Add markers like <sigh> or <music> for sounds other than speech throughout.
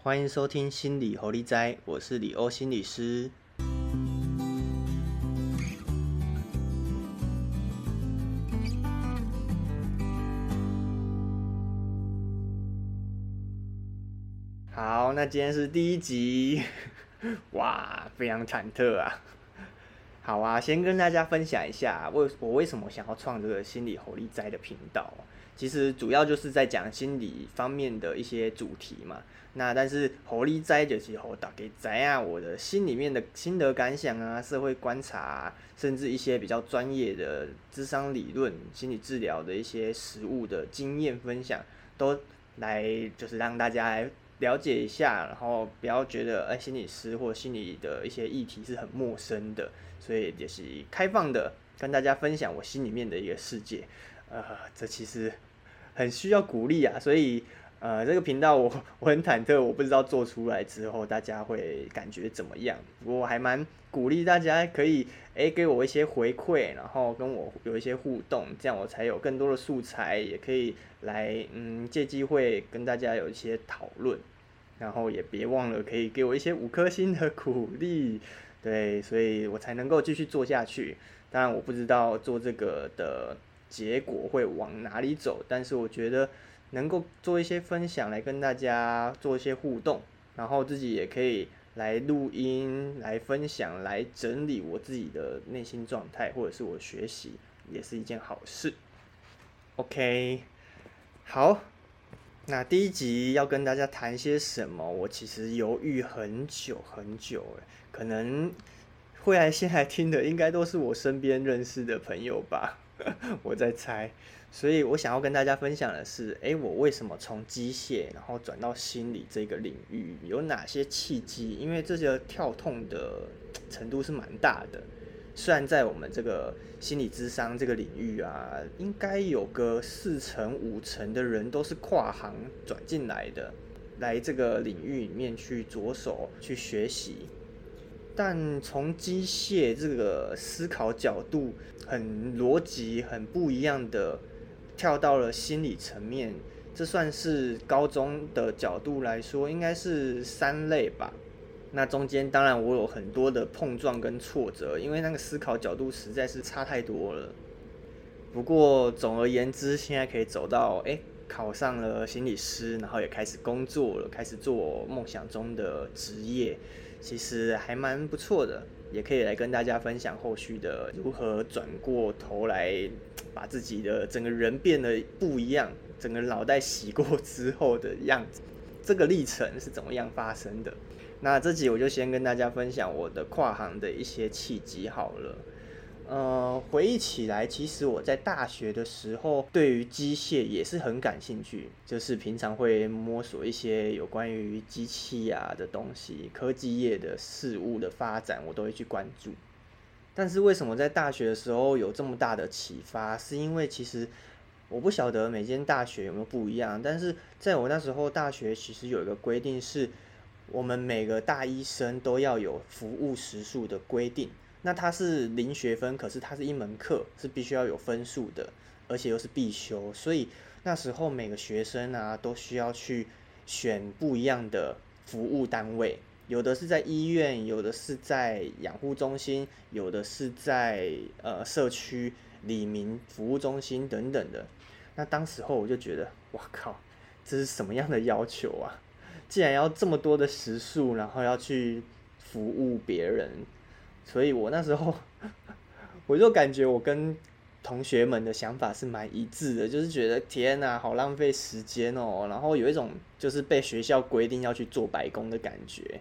欢迎收听心理活力斋，我是李欧心理师。好，那今天是第一集，<laughs> 哇，非常忐忑啊！好啊，先跟大家分享一下，为我为什么想要创这个心理活力斋的频道。其实主要就是在讲心理方面的一些主题嘛。那但是活力斋就是猴打给宅啊，我的心里面的心得感想啊，社会观察，甚至一些比较专业的智商理论、心理治疗的一些实物的经验分享，都来就是让大家来了解一下，然后不要觉得哎心理师或心理的一些议题是很陌生的，所以也是开放的跟大家分享我心里面的一个世界。呃，这其实。很需要鼓励啊，所以呃，这个频道我 <laughs> 我很忐忑，我不知道做出来之后大家会感觉怎么样。我还蛮鼓励大家可以诶给我一些回馈，然后跟我有一些互动，这样我才有更多的素材，也可以来嗯借机会跟大家有一些讨论。然后也别忘了可以给我一些五颗星的鼓励，对，所以我才能够继续做下去。当然我不知道做这个的。结果会往哪里走？但是我觉得能够做一些分享来跟大家做一些互动，然后自己也可以来录音、来分享、来整理我自己的内心状态，或者是我学习，也是一件好事。OK，好，那第一集要跟大家谈些什么？我其实犹豫很久很久，诶，可能会来先来听的，应该都是我身边认识的朋友吧。<laughs> 我在猜，所以我想要跟大家分享的是，诶，我为什么从机械然后转到心理这个领域，有哪些契机？因为这些跳痛的程度是蛮大的。虽然在我们这个心理智商这个领域啊，应该有个四成五成的人都是跨行转进来的，来这个领域里面去着手去学习。但从机械这个思考角度很逻辑很不一样的跳到了心理层面，这算是高中的角度来说，应该是三类吧。那中间当然我有很多的碰撞跟挫折，因为那个思考角度实在是差太多了。不过总而言之，现在可以走到哎考上了心理师，然后也开始工作了，开始做梦想中的职业。其实还蛮不错的，也可以来跟大家分享后续的如何转过头来，把自己的整个人变得不一样，整个脑袋洗过之后的样子，这个历程是怎么样发生的？那这集我就先跟大家分享我的跨行的一些契机好了。呃，回忆起来，其实我在大学的时候，对于机械也是很感兴趣，就是平常会摸索一些有关于机器啊的东西，科技业的事物的发展，我都会去关注。但是为什么在大学的时候有这么大的启发？是因为其实我不晓得每间大学有没有不一样，但是在我那时候大学，其实有一个规定是，我们每个大一生都要有服务时数的规定。那它是零学分，可是它是一门课，是必须要有分数的，而且又是必修，所以那时候每个学生啊都需要去选不一样的服务单位，有的是在医院，有的是在养护中心，有的是在呃社区里民服务中心等等的。那当时候我就觉得，哇靠，这是什么样的要求啊？<laughs> 既然要这么多的时数，然后要去服务别人。所以我那时候，<laughs> 我就感觉我跟同学们的想法是蛮一致的，就是觉得天哪，好浪费时间哦。然后有一种就是被学校规定要去做白工的感觉，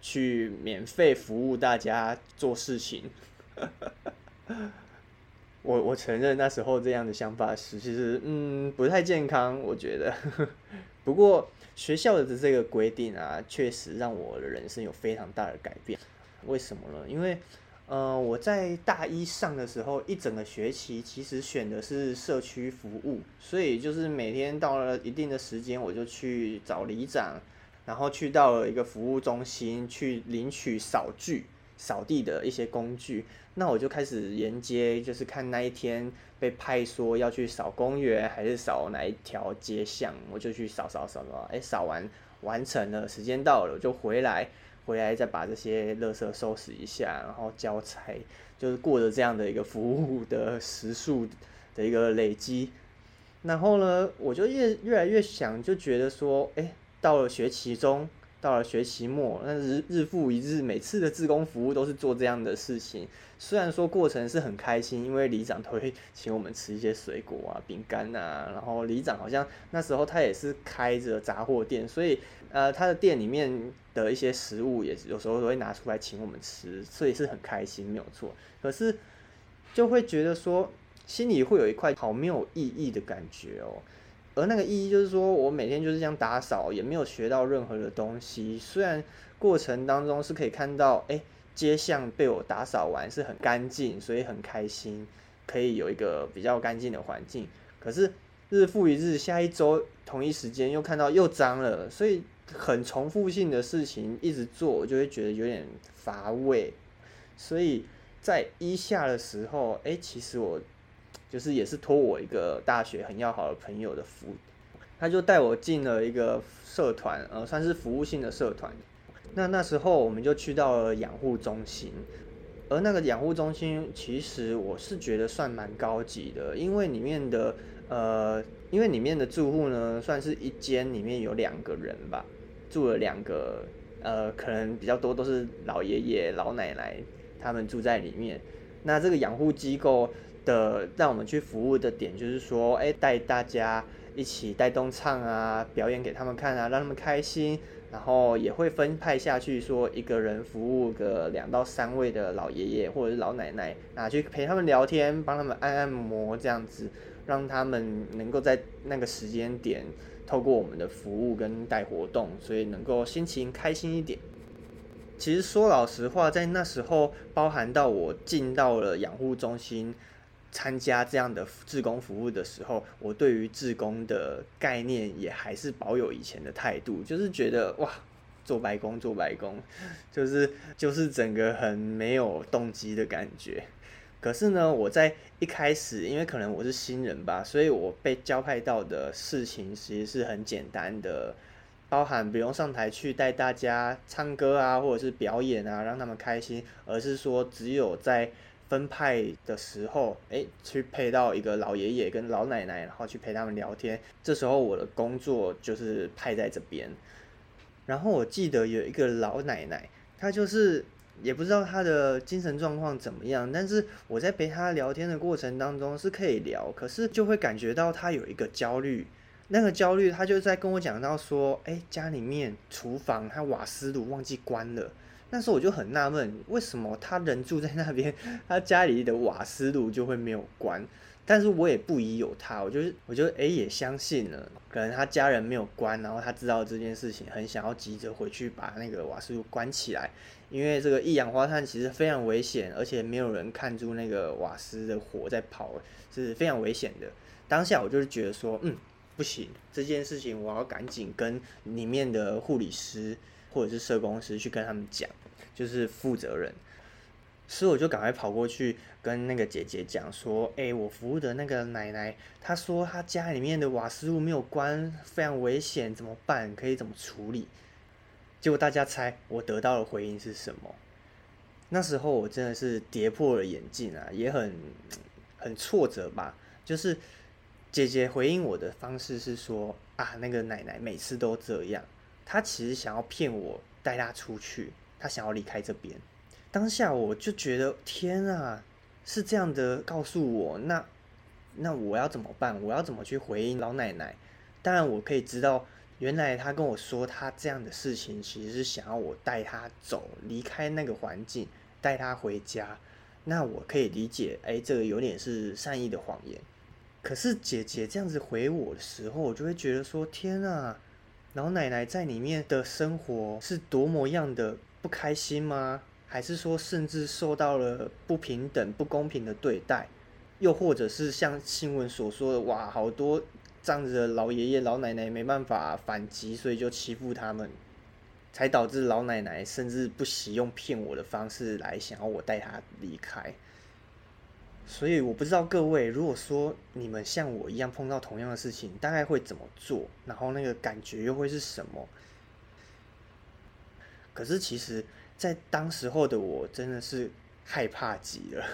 去免费服务大家做事情。<laughs> 我我承认那时候这样的想法是其实嗯不太健康，我觉得。<laughs> 不过学校的这个规定啊，确实让我的人生有非常大的改变。为什么呢？因为，呃，我在大一上的时候，一整个学期其实选的是社区服务，所以就是每天到了一定的时间，我就去找里长，然后去到了一个服务中心去领取扫具、扫地的一些工具。那我就开始沿街，就是看那一天被派说要去扫公园，还是扫哪一条街巷，我就去扫扫扫扫。哎，扫完完成了，时间到了我就回来，回来再把这些垃圾收拾一下，然后交差，就是过着这样的一个服务的时数的一个累积。然后呢，我就越越来越想，就觉得说，哎，到了学期中。到了学期末，那日日复一日，每次的自工服务都是做这样的事情。虽然说过程是很开心，因为里长都会请我们吃一些水果啊、饼干啊。然后里长好像那时候他也是开着杂货店，所以呃他的店里面的一些食物也有时候都会拿出来请我们吃，所以是很开心，没有错。可是就会觉得说心里会有一块好没有意义的感觉哦。而那个意义就是说，我每天就是这样打扫，也没有学到任何的东西。虽然过程当中是可以看到，哎，街巷被我打扫完是很干净，所以很开心，可以有一个比较干净的环境。可是日复一日，下一周同一时间又看到又脏了，所以很重复性的事情一直做，我就会觉得有点乏味。所以在一下的时候，哎，其实我。就是也是托我一个大学很要好的朋友的福，他就带我进了一个社团，呃，算是服务性的社团。那那时候我们就去到了养护中心，而那个养护中心其实我是觉得算蛮高级的，因为里面的呃，因为里面的住户呢，算是一间里面有两个人吧，住了两个，呃，可能比较多都是老爷爷老奶奶他们住在里面。那这个养护机构。的让我们去服务的点就是说，哎，带大家一起带动唱啊，表演给他们看啊，让他们开心。然后也会分派下去，说一个人服务个两到三位的老爷爷或者是老奶奶，啊去陪他们聊天，帮他们按按摩，这样子让他们能够在那个时间点透过我们的服务跟带活动，所以能够心情开心一点。其实说老实话，在那时候，包含到我进到了养护中心。参加这样的志工服务的时候，我对于志工的概念也还是保有以前的态度，就是觉得哇，做白工做白工，就是就是整个很没有动机的感觉。可是呢，我在一开始，因为可能我是新人吧，所以我被交派到的事情其实是很简单的，包含不用上台去带大家唱歌啊，或者是表演啊，让他们开心，而是说只有在分派的时候，哎，去配到一个老爷爷跟老奶奶，然后去陪他们聊天。这时候我的工作就是派在这边。然后我记得有一个老奶奶，她就是也不知道他的精神状况怎么样，但是我在陪他聊天的过程当中是可以聊，可是就会感觉到他有一个焦虑。那个焦虑，他就在跟我讲到说，哎，家里面厨房他瓦斯炉忘记关了。那时候我就很纳闷，为什么他人住在那边，<laughs> 他家里的瓦斯炉就会没有关？但是我也不疑有他，我就是我就诶也相信了，可能他家人没有关，然后他知道这件事情，很想要急着回去把那个瓦斯炉关起来，因为这个一氧化碳其实非常危险，而且没有人看住那个瓦斯的火在跑，是非常危险的。当下我就是觉得说，嗯，不行，这件事情我要赶紧跟里面的护理师。或者是社工师去跟他们讲，就是负责人，所以我就赶快跑过去跟那个姐姐讲说：“哎，我服务的那个奶奶，她说她家里面的瓦斯炉没有关，非常危险，怎么办？可以怎么处理？”结果大家猜我得到的回应是什么？那时候我真的是跌破了眼镜啊，也很很挫折吧。就是姐姐回应我的方式是说：“啊，那个奶奶每次都这样。”她其实想要骗我带她出去，他想要离开这边。当下我就觉得天啊，是这样的告诉我，那那我要怎么办？我要怎么去回应老奶奶？当然我可以知道，原来他跟我说他这样的事情，其实是想要我带他走，离开那个环境，带他回家。那我可以理解，哎，这个有点是善意的谎言。可是姐姐这样子回我的时候，我就会觉得说天啊！老奶奶在里面的生活是多么样的不开心吗？还是说甚至受到了不平等、不公平的对待？又或者是像新闻所说的，哇，好多这样子的老爷爷老奶奶没办法反击，所以就欺负他们，才导致老奶奶甚至不惜用骗我的方式来想要我带她离开。所以我不知道各位，如果说你们像我一样碰到同样的事情，大概会怎么做？然后那个感觉又会是什么？可是其实，在当时候的我真的是害怕极了。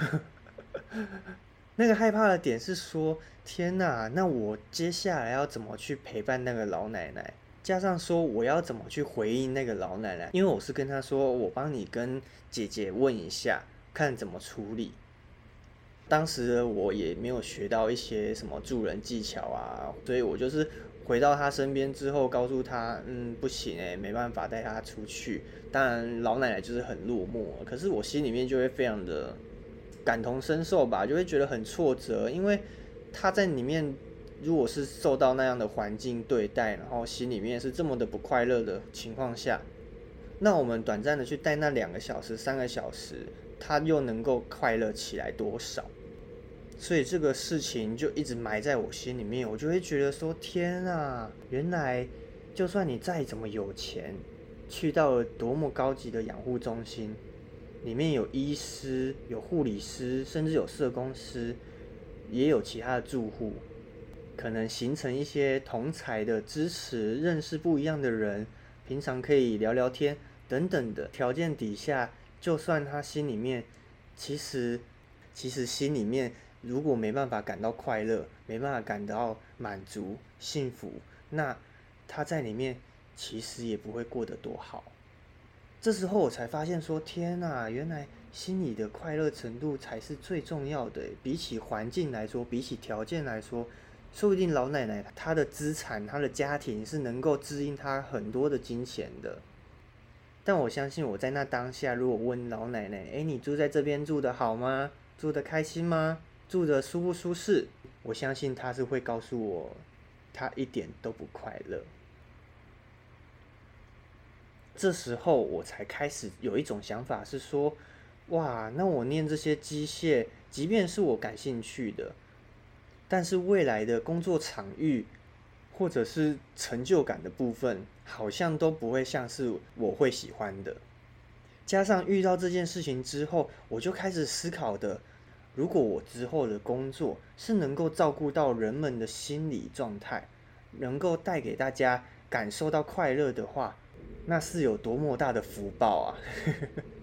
<laughs> 那个害怕的点是说，天哪，那我接下来要怎么去陪伴那个老奶奶？加上说我要怎么去回应那个老奶奶？因为我是跟她说，我帮你跟姐姐问一下，看怎么处理。当时我也没有学到一些什么助人技巧啊，所以我就是回到他身边之后，告诉他，嗯，不行诶，没办法带他出去。当然，老奶奶就是很落寞，可是我心里面就会非常的感同身受吧，就会觉得很挫折，因为他在里面如果是受到那样的环境对待，然后心里面是这么的不快乐的情况下，那我们短暂的去带那两个小时、三个小时。他又能够快乐起来多少？所以这个事情就一直埋在我心里面，我就会觉得说：天啊，原来就算你再怎么有钱，去到了多么高级的养护中心，里面有医师、有护理师，甚至有社工师，也有其他的住户，可能形成一些同才的支持，认识不一样的人，平常可以聊聊天等等的条件底下。就算他心里面，其实，其实心里面如果没办法感到快乐，没办法感到满足、幸福，那他在里面其实也不会过得多好。这时候我才发现说，天呐，原来心里的快乐程度才是最重要的。比起环境来说，比起条件来说，说不定老奶奶她的资产、她的家庭是能够支应她很多的金钱的。但我相信，我在那当下，如果问老奶奶：“哎，你住在这边住的好吗？住的开心吗？住的舒不舒适？”我相信他是会告诉我，他一点都不快乐。这时候我才开始有一种想法，是说：“哇，那我念这些机械，即便是我感兴趣的，但是未来的工作场域。”或者是成就感的部分，好像都不会像是我会喜欢的。加上遇到这件事情之后，我就开始思考的：如果我之后的工作是能够照顾到人们的心理状态，能够带给大家感受到快乐的话，那是有多么大的福报啊！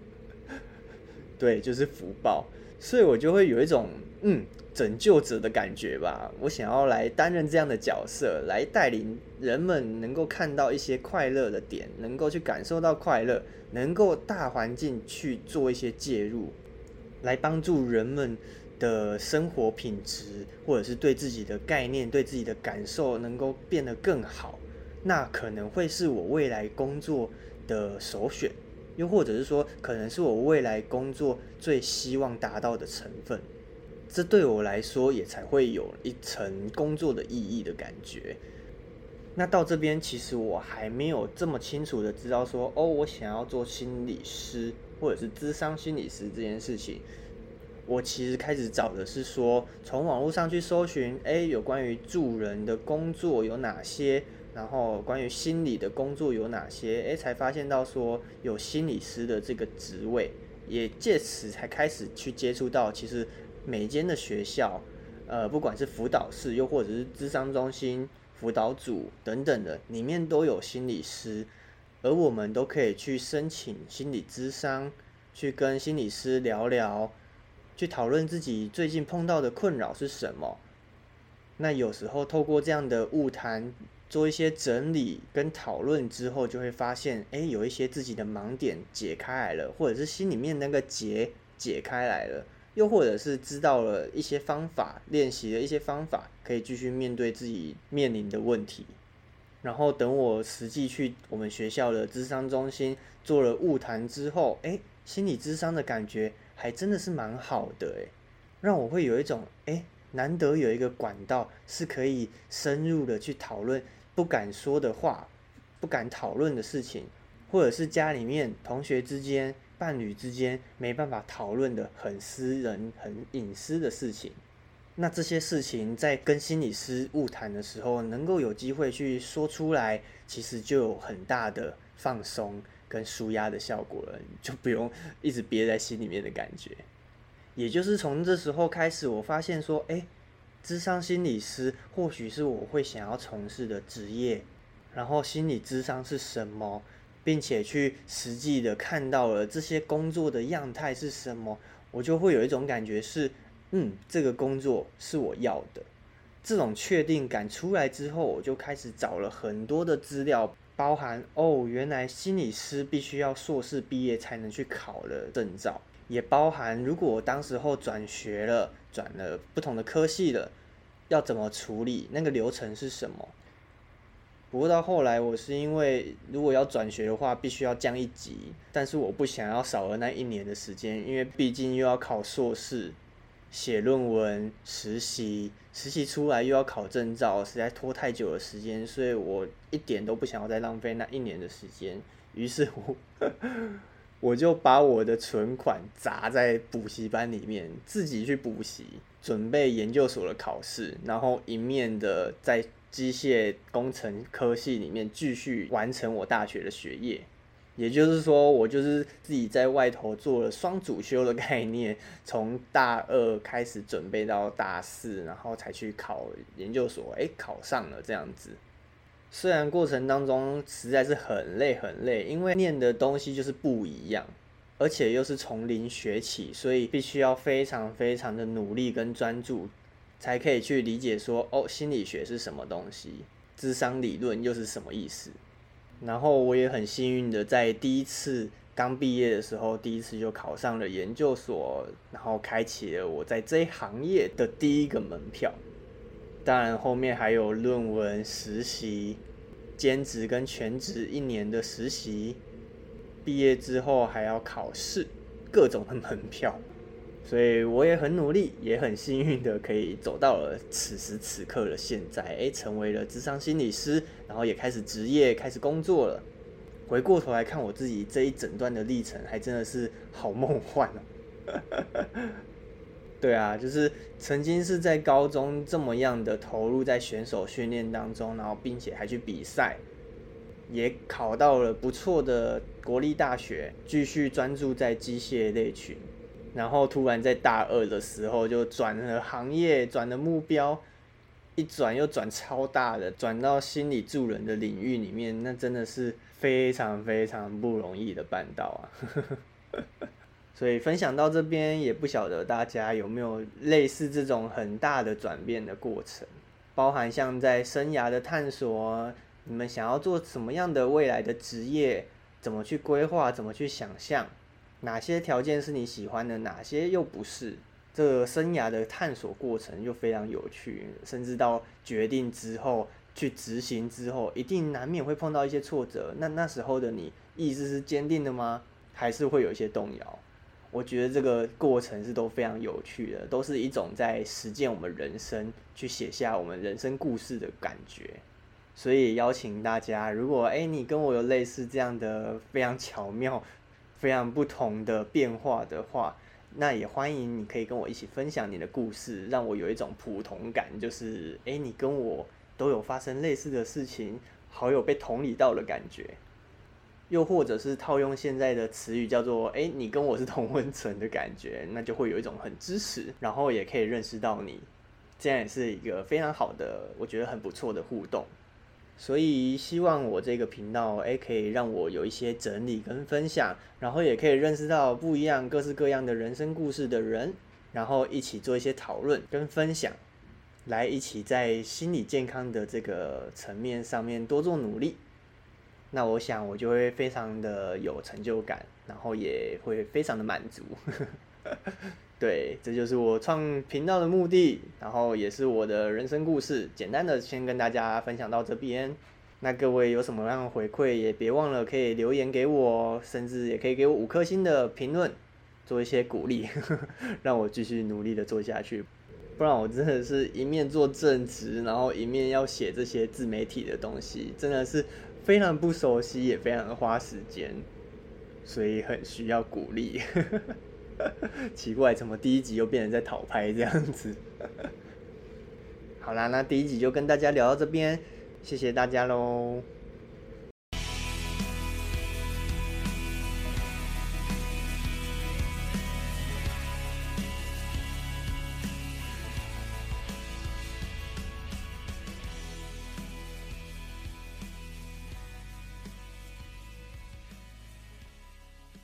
<laughs> 对，就是福报。所以我就会有一种嗯。拯救者的感觉吧，我想要来担任这样的角色，来带领人们能够看到一些快乐的点，能够去感受到快乐，能够大环境去做一些介入，来帮助人们的生活品质，或者是对自己的概念、对自己的感受能够变得更好，那可能会是我未来工作的首选，又或者是说，可能是我未来工作最希望达到的成分。这对我来说也才会有一层工作的意义的感觉。那到这边，其实我还没有这么清楚的知道说，哦，我想要做心理师或者是咨商心理师这件事情。我其实开始找的是说，从网络上去搜寻，哎，有关于助人的工作有哪些，然后关于心理的工作有哪些，哎，才发现到说有心理师的这个职位，也借此才开始去接触到，其实。每间的学校，呃，不管是辅导室，又或者是智商中心、辅导组等等的，里面都有心理师，而我们都可以去申请心理咨商，去跟心理师聊聊，去讨论自己最近碰到的困扰是什么。那有时候透过这样的物谈，做一些整理跟讨论之后，就会发现，哎，有一些自己的盲点解开来了，或者是心里面那个结解开来了。又或者是知道了一些方法，练习了一些方法，可以继续面对自己面临的问题。然后等我实际去我们学校的智商中心做了物谈之后，哎，心理智商的感觉还真的是蛮好的，哎，让我会有一种哎，难得有一个管道是可以深入的去讨论不敢说的话、不敢讨论的事情，或者是家里面同学之间。伴侣之间没办法讨论的很私人、很隐私的事情，那这些事情在跟心理师晤谈的时候，能够有机会去说出来，其实就有很大的放松跟舒压的效果了，就不用 <laughs> 一直憋在心里面的感觉。也就是从这时候开始，我发现说，哎，智商心理师或许是我会想要从事的职业。然后心理智商是什么？并且去实际的看到了这些工作的样态是什么，我就会有一种感觉是，嗯，这个工作是我要的。这种确定感出来之后，我就开始找了很多的资料，包含哦，原来心理师必须要硕士毕业才能去考的证照，也包含如果我当时候转学了，转了不同的科系了，要怎么处理，那个流程是什么。不过到后来，我是因为如果要转学的话，必须要降一级，但是我不想要少了那一年的时间，因为毕竟又要考硕士、写论文、实习，实习出来又要考证照，实在拖太久的时间，所以我一点都不想要再浪费那一年的时间。于是乎，我就把我的存款砸在补习班里面，自己去补习，准备研究所的考试，然后一面的在。机械工程科系里面继续完成我大学的学业，也就是说，我就是自己在外头做了双主修的概念，从大二开始准备到大四，然后才去考研究所，哎，考上了这样子。虽然过程当中实在是很累很累，因为念的东西就是不一样，而且又是从零学起，所以必须要非常非常的努力跟专注。才可以去理解说哦，心理学是什么东西，智商理论又是什么意思。然后我也很幸运的在第一次刚毕业的时候，第一次就考上了研究所，然后开启了我在这一行业的第一个门票。当然后面还有论文、实习、兼职跟全职一年的实习，毕业之后还要考试，各种的门票。所以我也很努力，也很幸运的可以走到了此时此刻的现在，诶，成为了智商心理师，然后也开始职业，开始工作了。回过头来看我自己这一整段的历程，还真的是好梦幻哦。对啊，就是曾经是在高中这么样的投入在选手训练当中，然后并且还去比赛，也考到了不错的国立大学，继续专注在机械类群。然后突然在大二的时候就转了行业，转了目标，一转又转超大的，转到心理助人的领域里面，那真的是非常非常不容易的办到啊！<laughs> 所以分享到这边，也不晓得大家有没有类似这种很大的转变的过程，包含像在生涯的探索，你们想要做什么样的未来的职业，怎么去规划，怎么去想象。哪些条件是你喜欢的，哪些又不是？这个生涯的探索过程又非常有趣，甚至到决定之后去执行之后，一定难免会碰到一些挫折。那那时候的你意志是坚定的吗？还是会有一些动摇？我觉得这个过程是都非常有趣的，都是一种在实践我们人生，去写下我们人生故事的感觉。所以邀请大家，如果诶你跟我有类似这样的非常巧妙。非常不同的变化的话，那也欢迎你可以跟我一起分享你的故事，让我有一种普同感，就是诶，你跟我都有发生类似的事情，好有被同理到的感觉。又或者是套用现在的词语叫做诶，你跟我是同温层的感觉，那就会有一种很支持，然后也可以认识到你，这样也是一个非常好的，我觉得很不错的互动。所以希望我这个频道，诶，可以让我有一些整理跟分享，然后也可以认识到不一样、各式各样的人生故事的人，然后一起做一些讨论跟分享，来一起在心理健康的这个层面上面多做努力。那我想我就会非常的有成就感，然后也会非常的满足。对，这就是我创频道的目的，然后也是我的人生故事。简单的先跟大家分享到这边。那各位有什么样的回馈，也别忘了可以留言给我，甚至也可以给我五颗星的评论，做一些鼓励，<laughs> 让我继续努力的做下去。不然我真的是一面做正职，然后一面要写这些自媒体的东西，真的是非常不熟悉，也非常的花时间，所以很需要鼓励。<laughs> <laughs> 奇怪，怎么第一集又变成在讨拍这样子？<laughs> 好啦，那第一集就跟大家聊到这边，谢谢大家喽。